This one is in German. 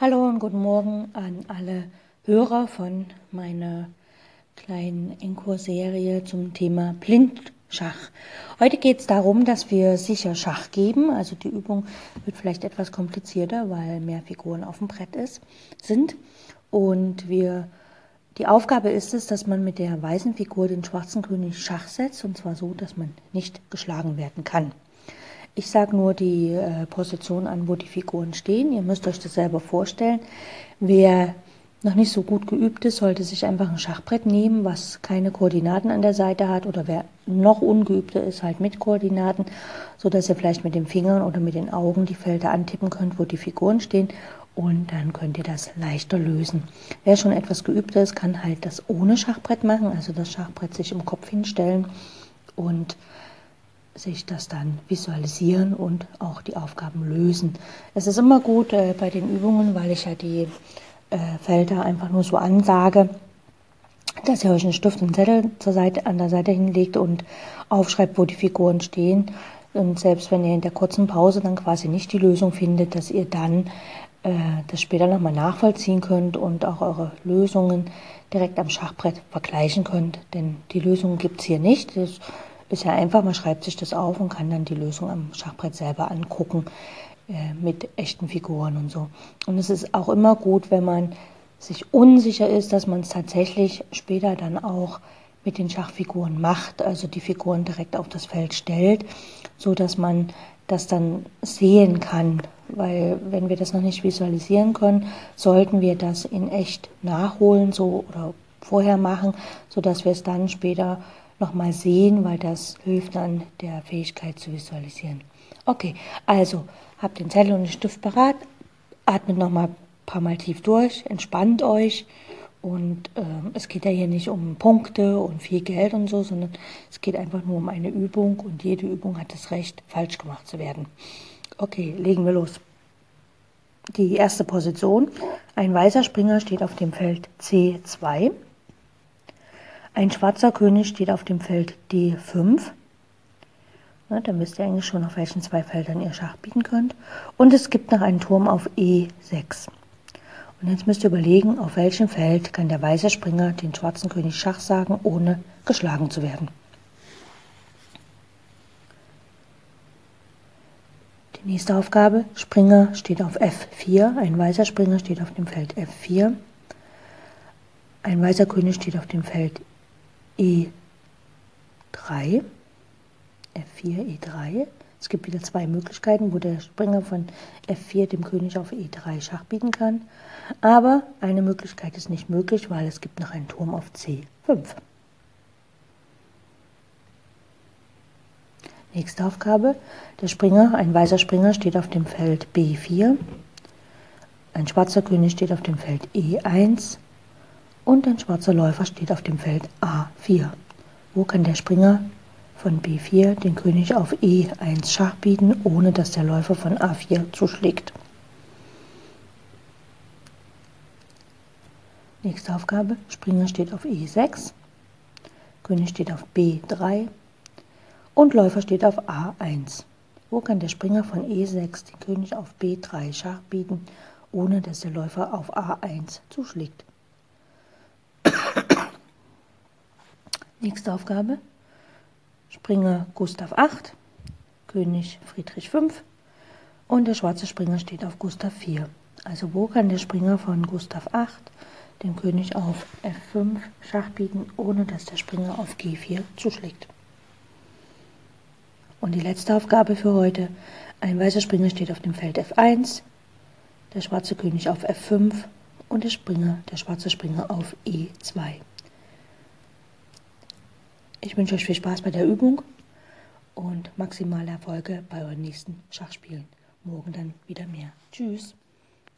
Hallo und guten Morgen an alle Hörer von meiner kleinen Encore-Serie zum Thema Blindschach. Heute geht es darum, dass wir sicher Schach geben. Also die Übung wird vielleicht etwas komplizierter, weil mehr Figuren auf dem Brett ist, sind. Und wir, die Aufgabe ist es, dass man mit der weißen Figur den schwarzen König Schach setzt. Und zwar so, dass man nicht geschlagen werden kann. Ich sage nur die äh, Position an, wo die Figuren stehen. Ihr müsst euch das selber vorstellen. Wer noch nicht so gut geübt ist, sollte sich einfach ein Schachbrett nehmen, was keine Koordinaten an der Seite hat. Oder wer noch ungeübter ist, halt mit Koordinaten, so dass ihr vielleicht mit den Fingern oder mit den Augen die Felder antippen könnt, wo die Figuren stehen. Und dann könnt ihr das leichter lösen. Wer schon etwas geübter ist, kann halt das ohne Schachbrett machen, also das Schachbrett sich im Kopf hinstellen und sich das dann visualisieren und auch die Aufgaben lösen. Es ist immer gut äh, bei den Übungen, weil ich ja die äh, Felder einfach nur so ansage, dass ihr euch einen Stift und Zettel zur Seite, an der Seite hinlegt und aufschreibt, wo die Figuren stehen. Und selbst wenn ihr in der kurzen Pause dann quasi nicht die Lösung findet, dass ihr dann äh, das später nochmal nachvollziehen könnt und auch eure Lösungen direkt am Schachbrett vergleichen könnt. Denn die Lösung gibt es hier nicht. Das ist ja einfach, man schreibt sich das auf und kann dann die Lösung am Schachbrett selber angucken äh, mit echten Figuren und so. Und es ist auch immer gut, wenn man sich unsicher ist, dass man es tatsächlich später dann auch mit den Schachfiguren macht, also die Figuren direkt auf das Feld stellt, so dass man das dann sehen kann, weil wenn wir das noch nicht visualisieren können, sollten wir das in echt nachholen, so oder vorher machen, so dass wir es dann später nochmal sehen, weil das hilft dann der Fähigkeit zu visualisieren. Okay, also habt den Zettel und den Stift parat, atmet nochmal ein paar Mal tief durch, entspannt euch und äh, es geht ja hier nicht um Punkte und viel Geld und so, sondern es geht einfach nur um eine Übung und jede Übung hat das Recht, falsch gemacht zu werden. Okay, legen wir los. Die erste Position. Ein weißer Springer steht auf dem Feld C2. Ein schwarzer König steht auf dem Feld D5. Na, dann wisst ihr eigentlich schon, auf welchen zwei Feldern ihr Schach bieten könnt. Und es gibt noch einen Turm auf E6. Und jetzt müsst ihr überlegen, auf welchem Feld kann der weiße Springer den schwarzen König Schach sagen, ohne geschlagen zu werden. Die nächste Aufgabe, Springer steht auf F4, ein weißer Springer steht auf dem Feld F4, ein weißer König steht auf dem Feld E3, F4, E3. Es gibt wieder zwei Möglichkeiten, wo der Springer von F4 dem König auf E3 Schach bieten kann. Aber eine Möglichkeit ist nicht möglich, weil es gibt noch einen Turm auf C5. Nächste Aufgabe. Der Springer, ein weißer Springer steht auf dem Feld B4. Ein schwarzer König steht auf dem Feld E1 und ein schwarzer Läufer steht auf dem Feld A4. Wo kann der Springer von B4 den König auf E1 Schach bieten, ohne dass der Läufer von A4 zuschlägt? Nächste Aufgabe, Springer steht auf E6, König steht auf B3 und Läufer steht auf A1. Wo kann der Springer von E6 den König auf B3 Schach bieten, ohne dass der Läufer auf A1 zuschlägt? Nächste Aufgabe. Springer Gustav 8, König Friedrich 5 und der schwarze Springer steht auf Gustav 4. Also wo kann der Springer von Gustav 8 dem König auf F5 Schach bieten, ohne dass der Springer auf G4 zuschlägt? Und die letzte Aufgabe für heute. Ein weißer Springer steht auf dem Feld F1, der schwarze König auf F5 und der Springer, der schwarze Springer auf E2. Ich wünsche euch viel Spaß bei der Übung und maximale Erfolge bei euren nächsten Schachspielen. Morgen dann wieder mehr. Tschüss.